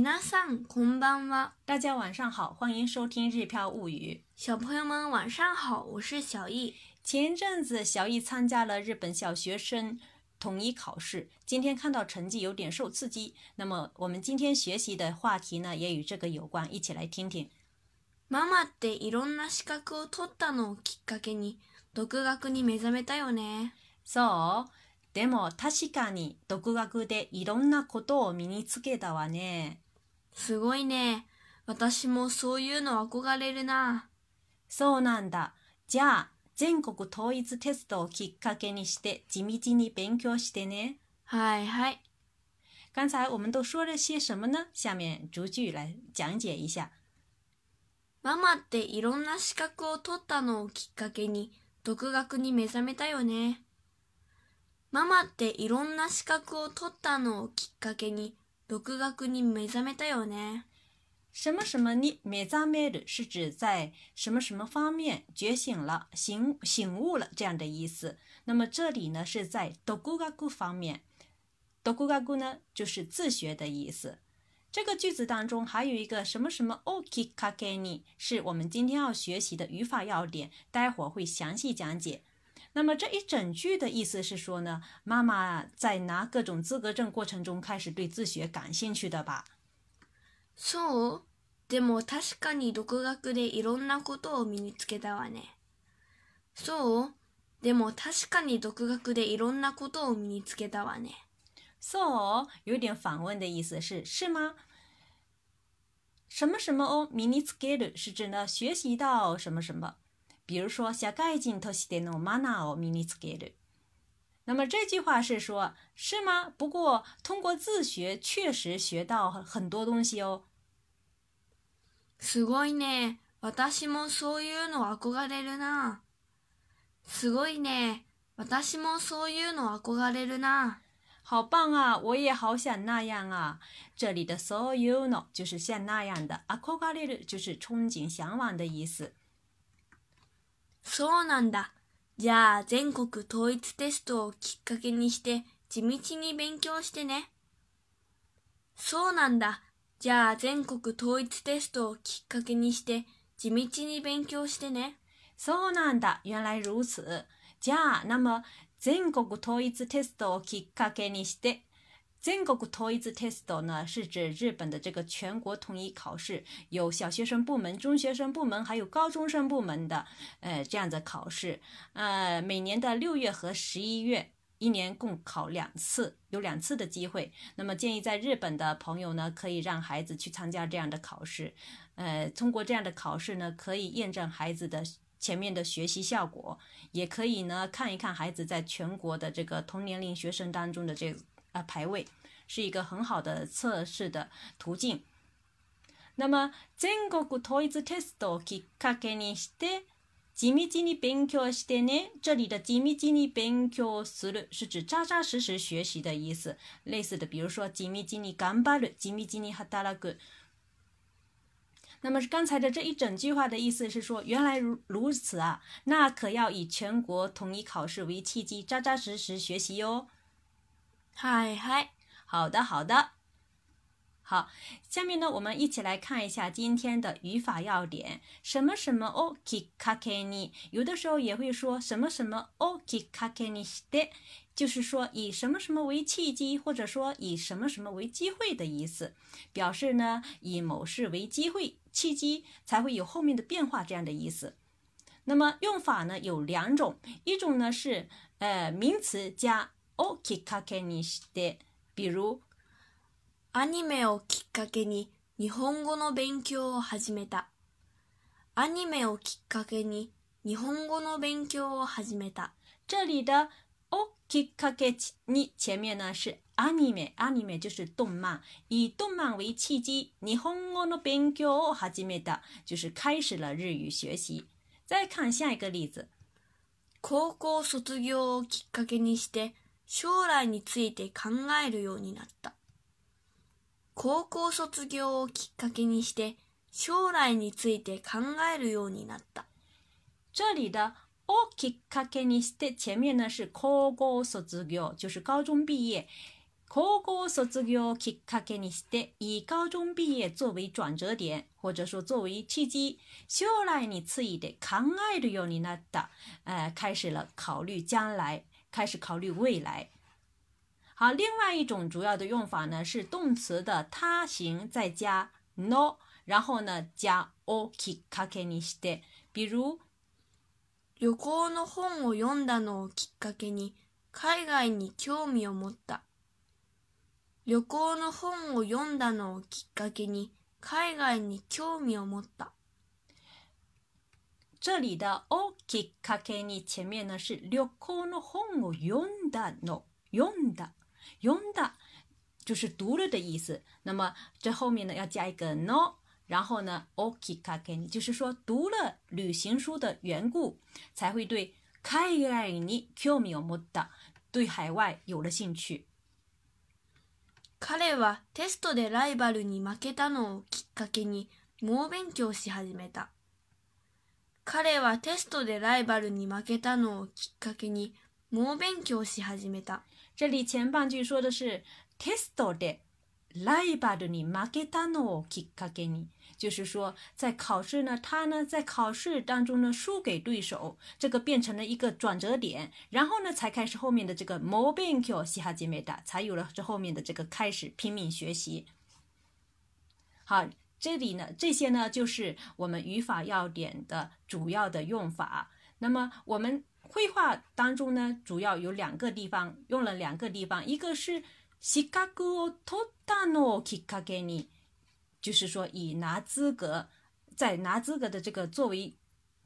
ん、こんばんは。大家晚上好，欢迎收听《日飘物语》。小朋友们晚上好，我是小易。前阵子小易参加了日本小学生统一考试，今天看到成绩有点受刺激。那么我们今天学习的话题呢，也与这个有关，一起来听听。ママっていろんな資格を取ったのきっかけに独学に目覚めたよね。そう。でも確かに独学でいろんなことを身につけたわね。すごいね。私もそういうの憧れるな。そうなんだ。じゃあ、全国統一テストをきっかけにして地道に勉強してね。はいはい。刚才我们都说了些什么呢？下面逐句来讲解一下。ママっていろんな資格を取ったのをきっかけに独学に目覚めたよね。ママっていろんな資格を取ったのをきっかけに独学に目覚めたよね。什么什么呢？目覚める是指在什么什么方面觉醒了、醒醒悟了这样的意思。那么这里呢是在独学方面，独学呢就是自学的意思。这个句子当中还有一个什么什么。オキカ n ニ是我们今天要学习的语法要点，待会儿会详细讲解。那么这一整句的意思是说呢，妈妈在拿各种资格证过程中开始对自学感兴趣的吧？そう。でも確かに独学でいろんなことを身につけたわね。そう。でも確かに独学でいろんなことを身につけたわね。そう，有点反问的意思，是是吗？什么什么を身につける是指呢？学习到什么什么？比如说，小盖进偷西的诺玛娜奥米尼茨格那么这句话是说，是吗？不过通过自学，确实学到很多东西哦。すごいね、私もそういうの憧れるな。すごいね、私もそういうの憧れるな。好棒啊！我也好想那样啊。这里的“ you know” 就是像那样的，“憧れる”就是憧憬、向往的意思。そうなんだ。じゃあ全国統一テストをきっかけにして地道に勉強してね。そうなんだ。じゃあ全国統一テストをきっかけにして地道に勉強してね。そうなんだ。原来如此。じゃあ、那么全国統一テストをきっかけにして t 全国 s t e s 呢，是指日本的这个全国统一考试，有小学生部门、中学生部门，还有高中生部门的，呃，这样的考试。呃，每年的六月和十一月，一年共考两次，有两次的机会。那么建议在日本的朋友呢，可以让孩子去参加这样的考试。呃，通过这样的考试呢，可以验证孩子的前面的学习效果，也可以呢，看一看孩子在全国的这个同年龄学生当中的这。啊，排位是一个很好的测试的途径。那么，全国骨一直 test 到给卡给你的，紧密紧密边角是的这里的紧密紧密边角，是是指扎扎实实学习的意思。类似的，比如说紧密紧密甘巴勒，紧密紧密那么，刚才的这一整句话的意思是说，原来如如此啊，那可要以全国统一考试为契机，扎扎实实学习哟。嗨嗨，好的好的，好，下面呢，我们一起来看一下今天的语法要点。什么什么哦，k e n i 有的时候也会说什么什么哦，キカケニシデ，就是说以什么什么为契机，或者说以什么什么为机会的意思，表示呢以某事为机会、契机，才会有后面的变化这样的意思。那么用法呢有两种，一种呢是呃名词加。をきっかけにして、比如、アニメをきっかけに日本語の勉強を始めた。アニメをきっかけに日本語の勉強を始めた。这里的をきっかけに前面呢是アニメ、アニメ就是动漫，以动漫为契机，日本語の勉強を始めた，就是开始了日语学习。再看下一个例子，高校卒業をきっかけにして将来について考えるようになった。高校卒業をきっかけにして将来について考えるようになった。这里的“をきっかけにして”前面呢是高校卒業，就是高中毕业。高校卒業をきっかけにして、以高中毕业作为转折点，或者说作为契机，将来について考えるようになった，呃，开始了考虑将来。开始考虑未来。好，另外一种主要的用法呢是动词的他形再加 no，然后呢加 o きっかけにして，比如旅行の本を読んだのをきっかけに海外に興味を持った。旅行の本を読んだのをきっかけに海外に興味を持った。这里的おきっかけに前面呢是旅行の本を読んだの読んだ読んだ就是读了的意思。那么这后面呢要加一个 no，然后呢読んだ。読んだ。読ん就是说读了旅行书的缘故，才会对海外に興味を持った对海外有了兴趣。彼はテストでライバルに負けたのをきっかけに猛勉強し始めた。彼はテストでライバルに負けたのをきっかけに猛勉強し始めた。这里前半句说的是テストでライバルに負けたのをきっかけに，就是说在考试呢，他呢在考试当中呢输给对手，这个变成了一个转折点，然后呢才开始后面的这个猛勉強し始めた，才有了这后面的这个开始拼命学习。好，这里呢，这些呢，就是我们语法要点的主要的用法。那么我们绘画当中呢，主要有两个地方用了两个地方，一个是“西卡ゴを取ったのきっかけに”，就是说以拿资格，在拿资格的这个作为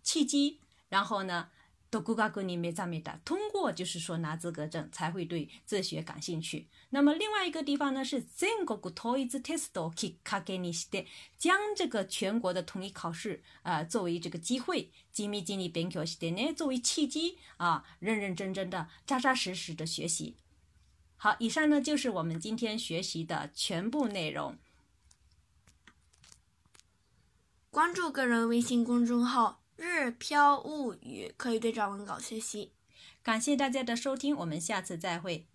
契机，然后呢。没没打，通过就是说拿资格证才会对自学感兴趣。那么另外一个地方呢是整国统一的 t e s t k i k a g i n 将这个全国的统一考试啊作为这个机会，jimi jimi b 作为契机啊，认认真真的扎扎实实的学习。好，以上呢就是我们今天学习的全部内容。关注个人微信公众号。日飘物语可以对照文稿学习，感谢大家的收听，我们下次再会。